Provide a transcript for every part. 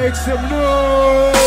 Make some noise.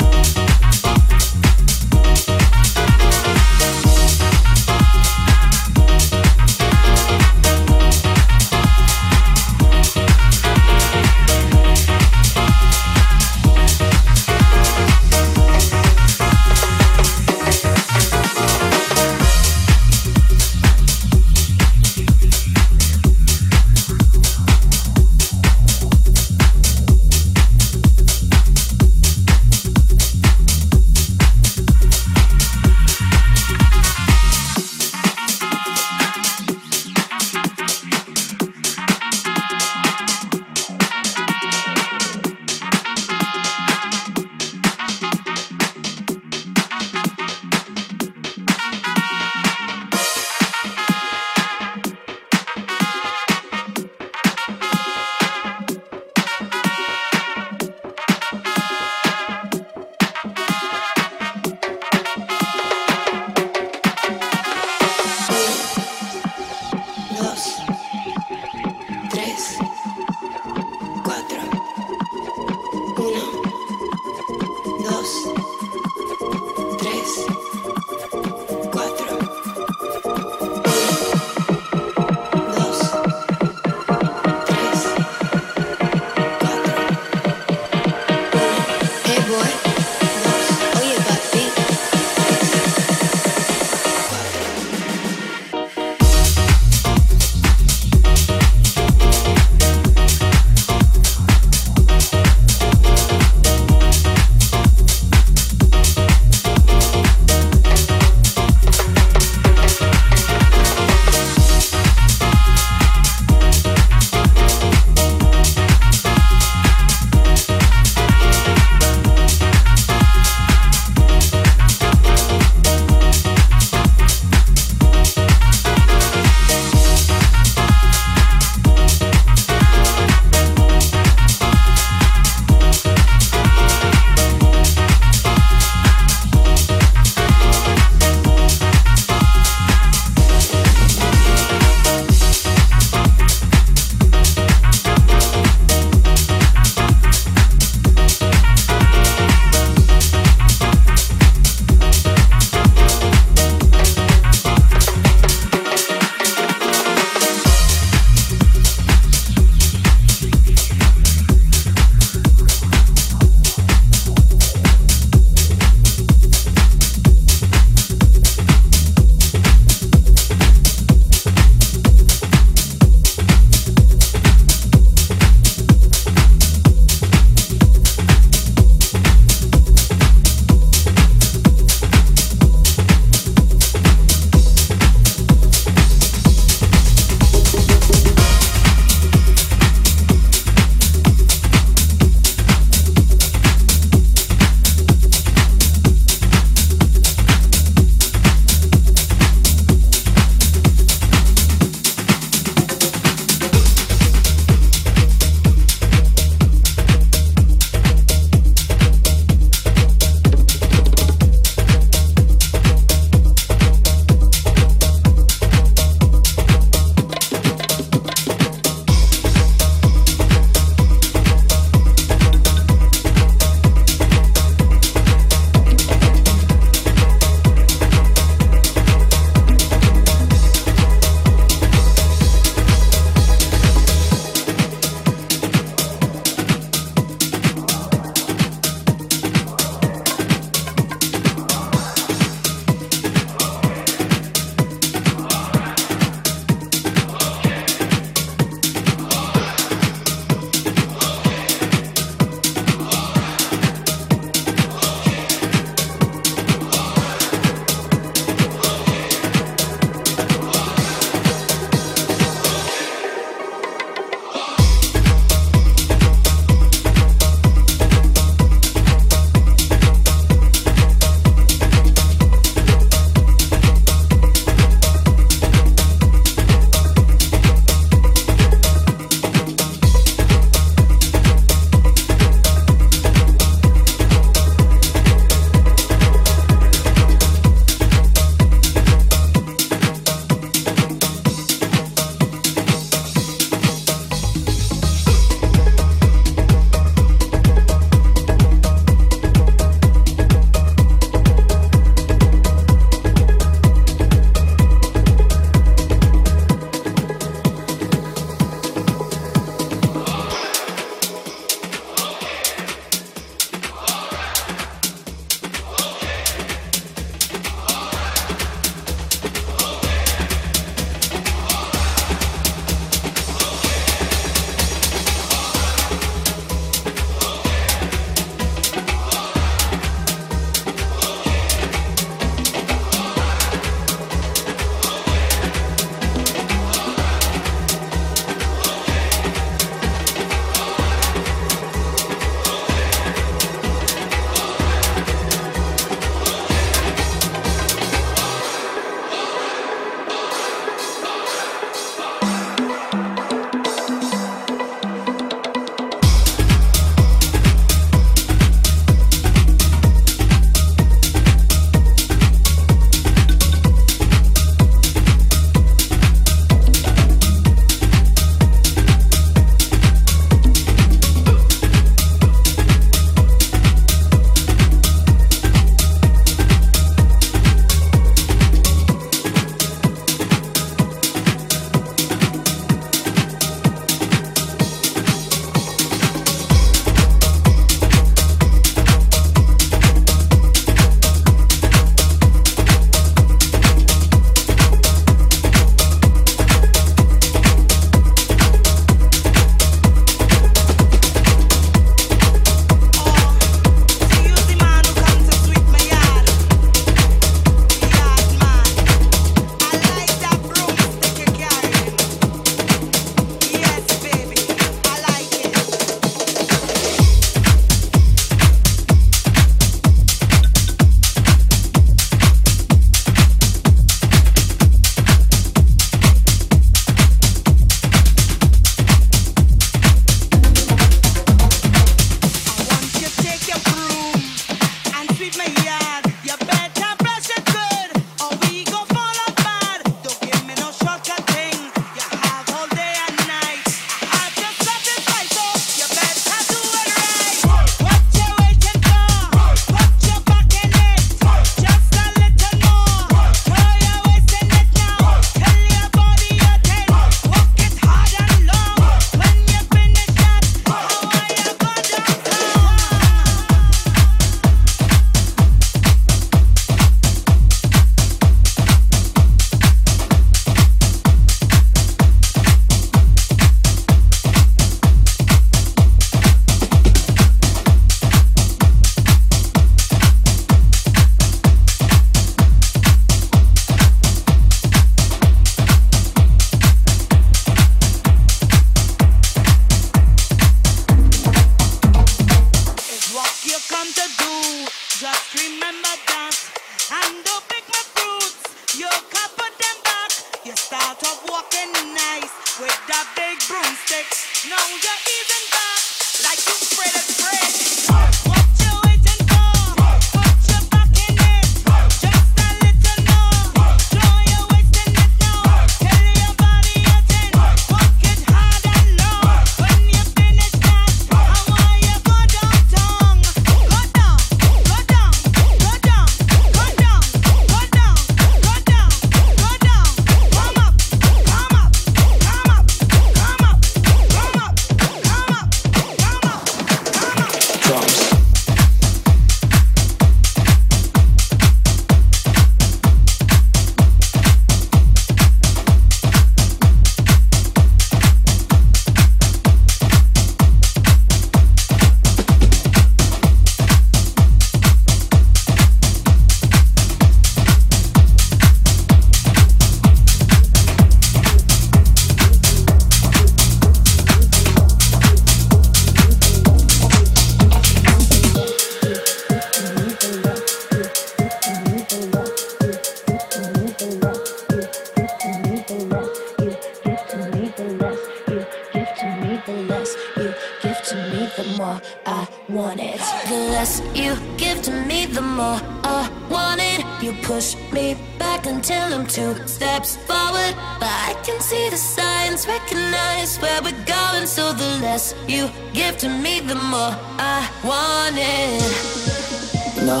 less you give to me, the more I want it. No,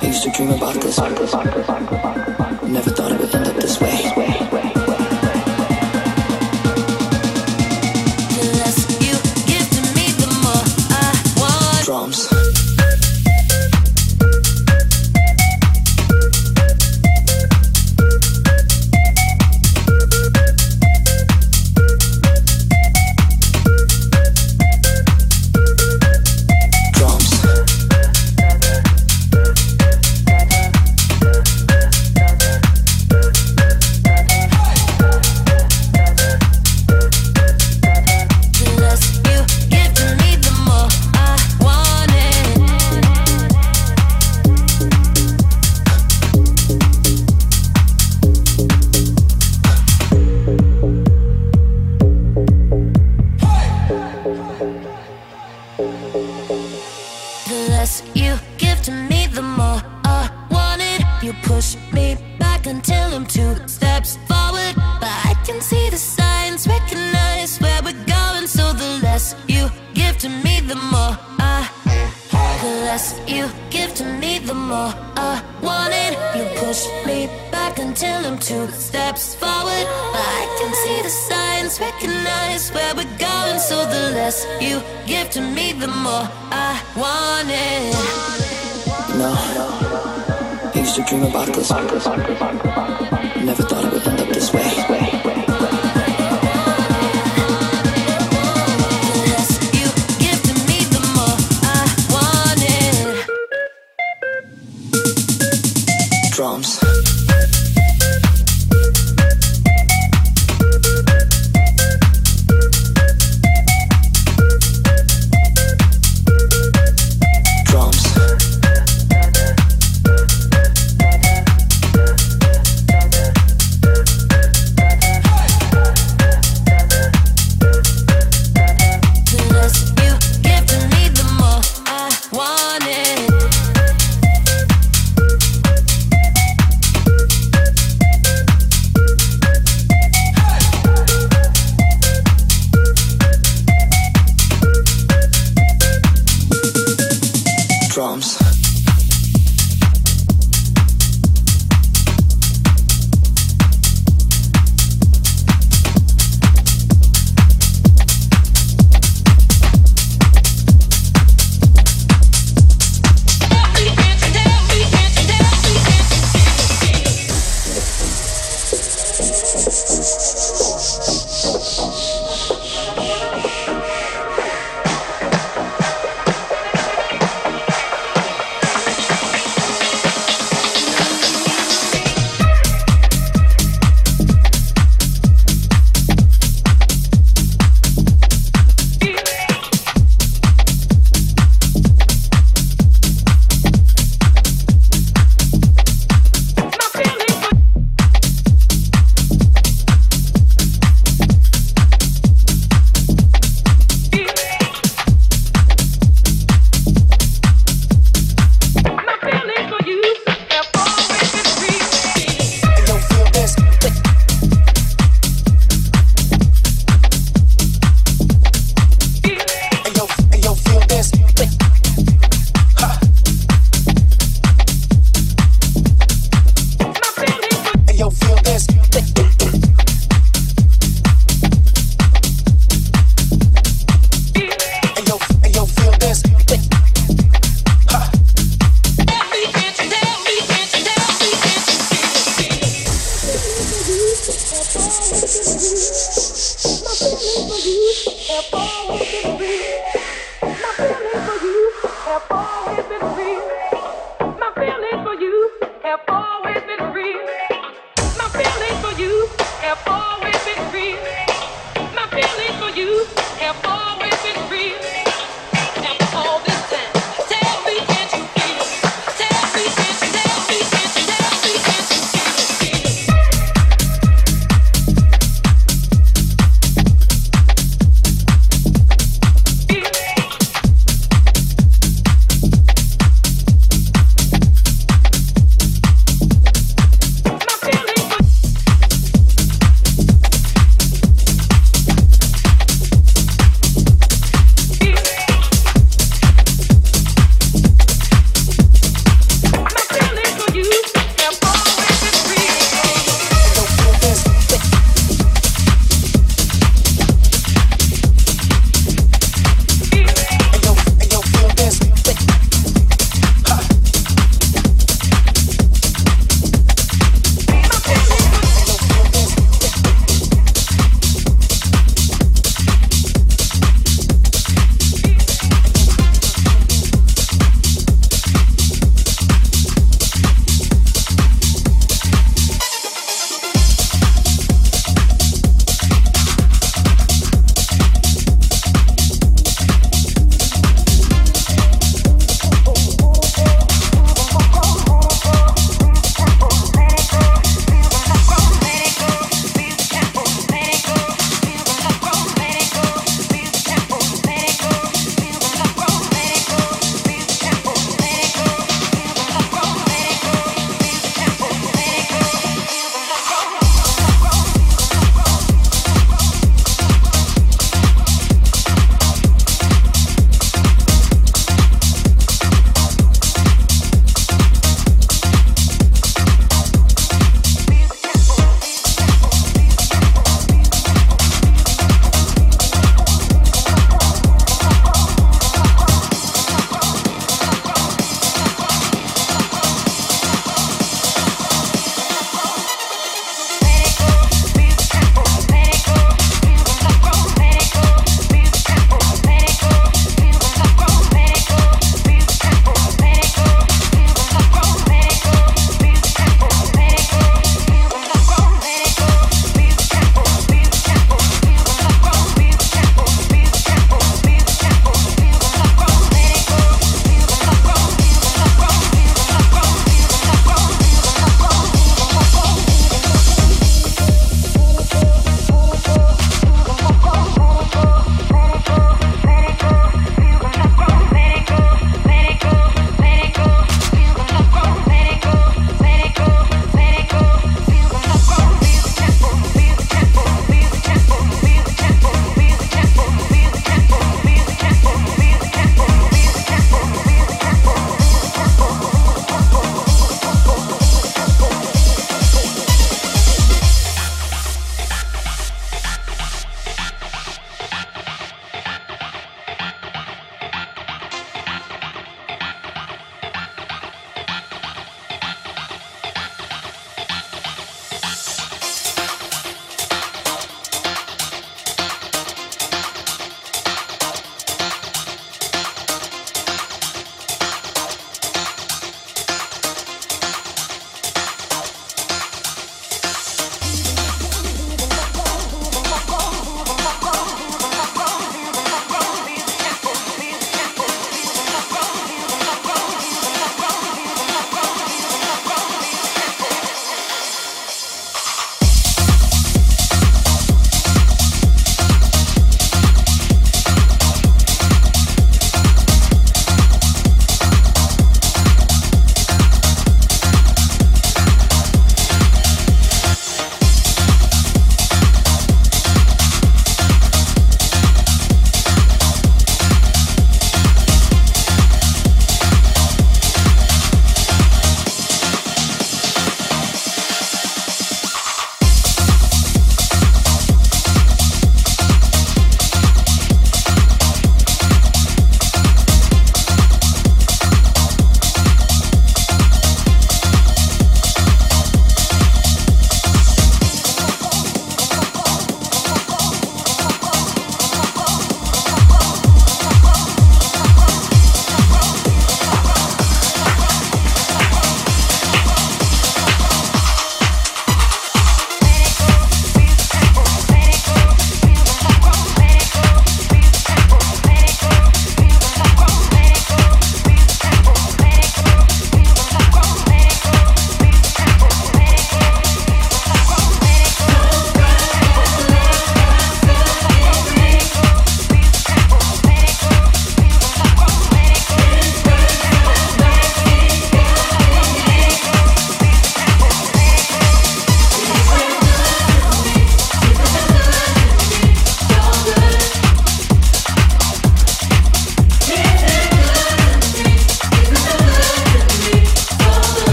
I used to dream about this.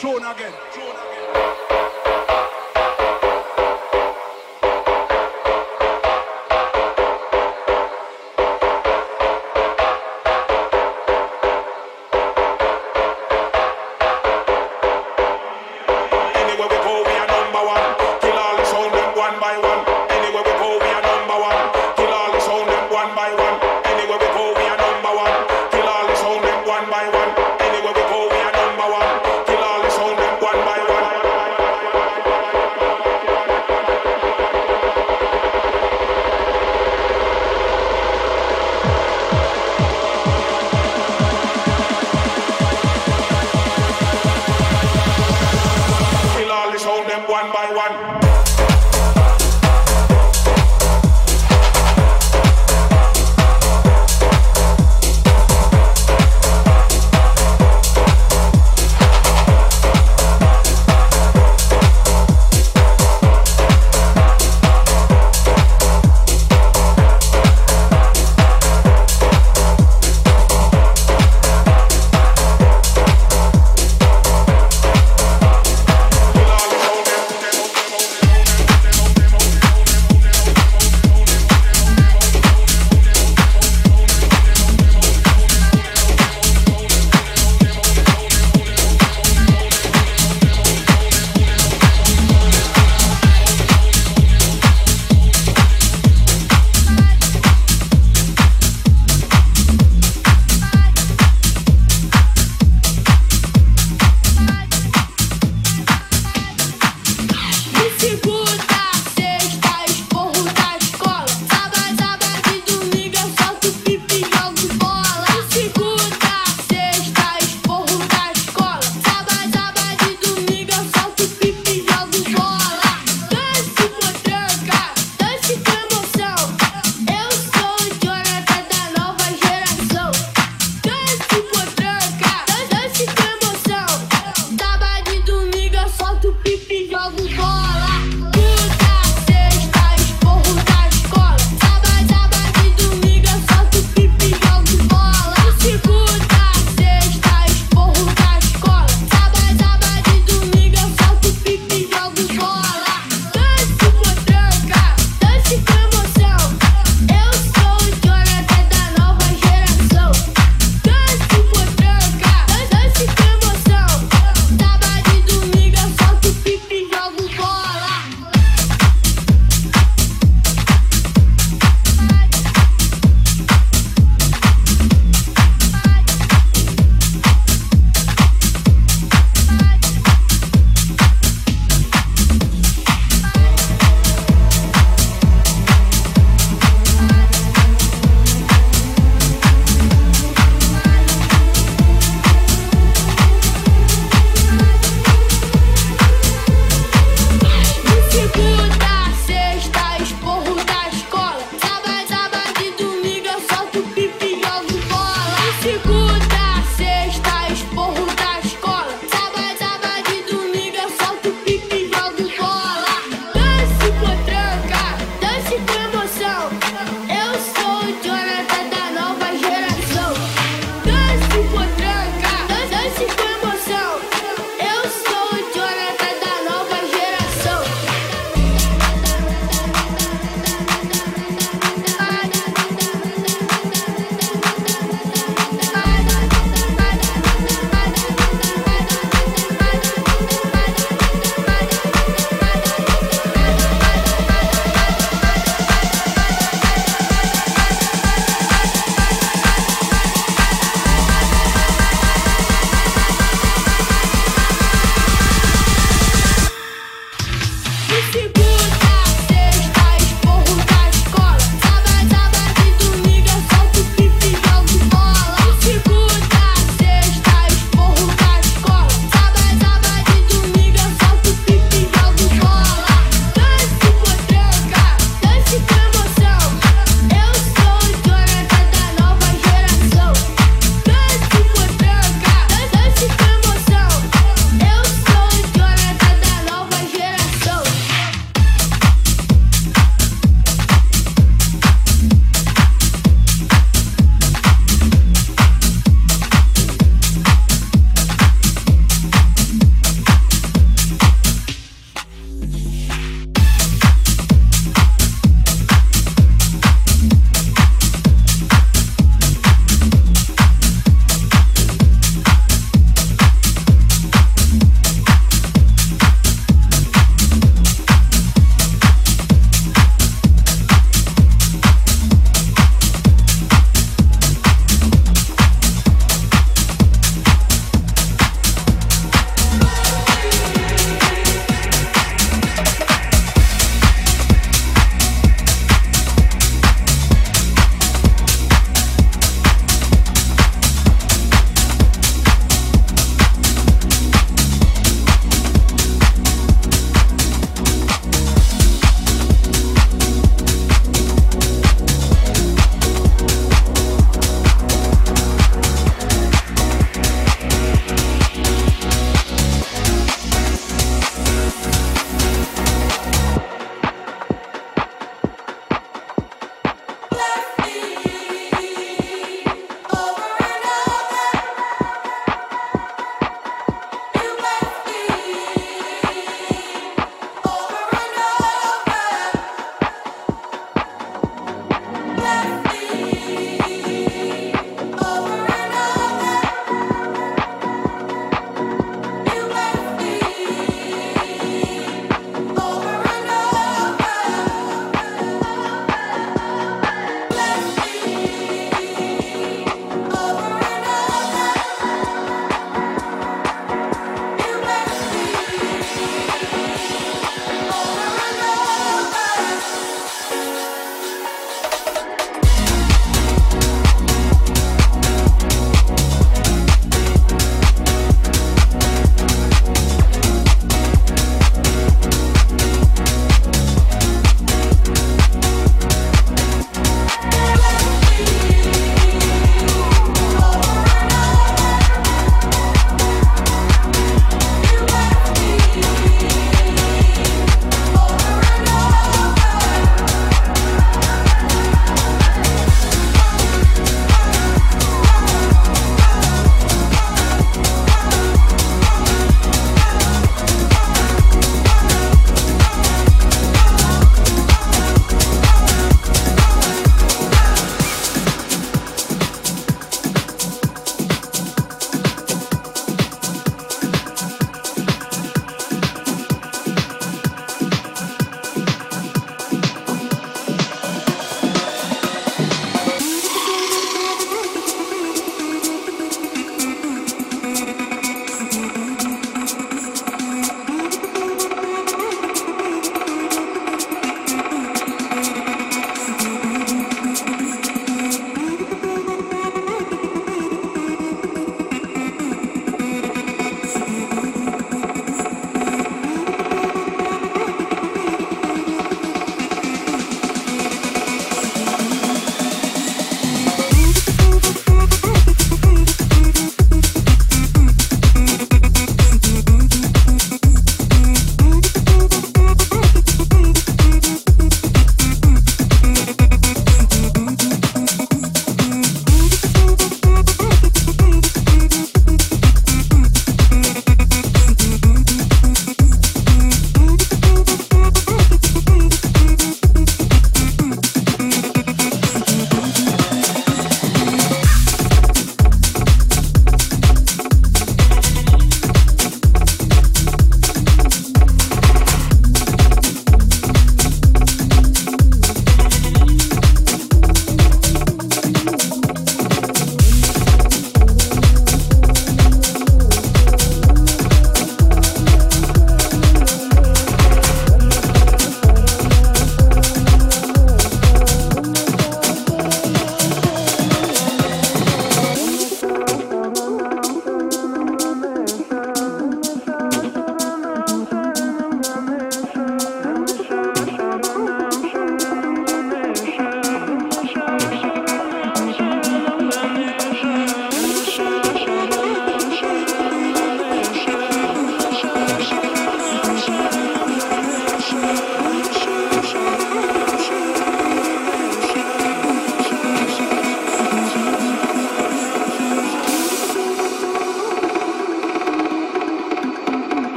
Tune again. Tune again.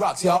rocks, y'all.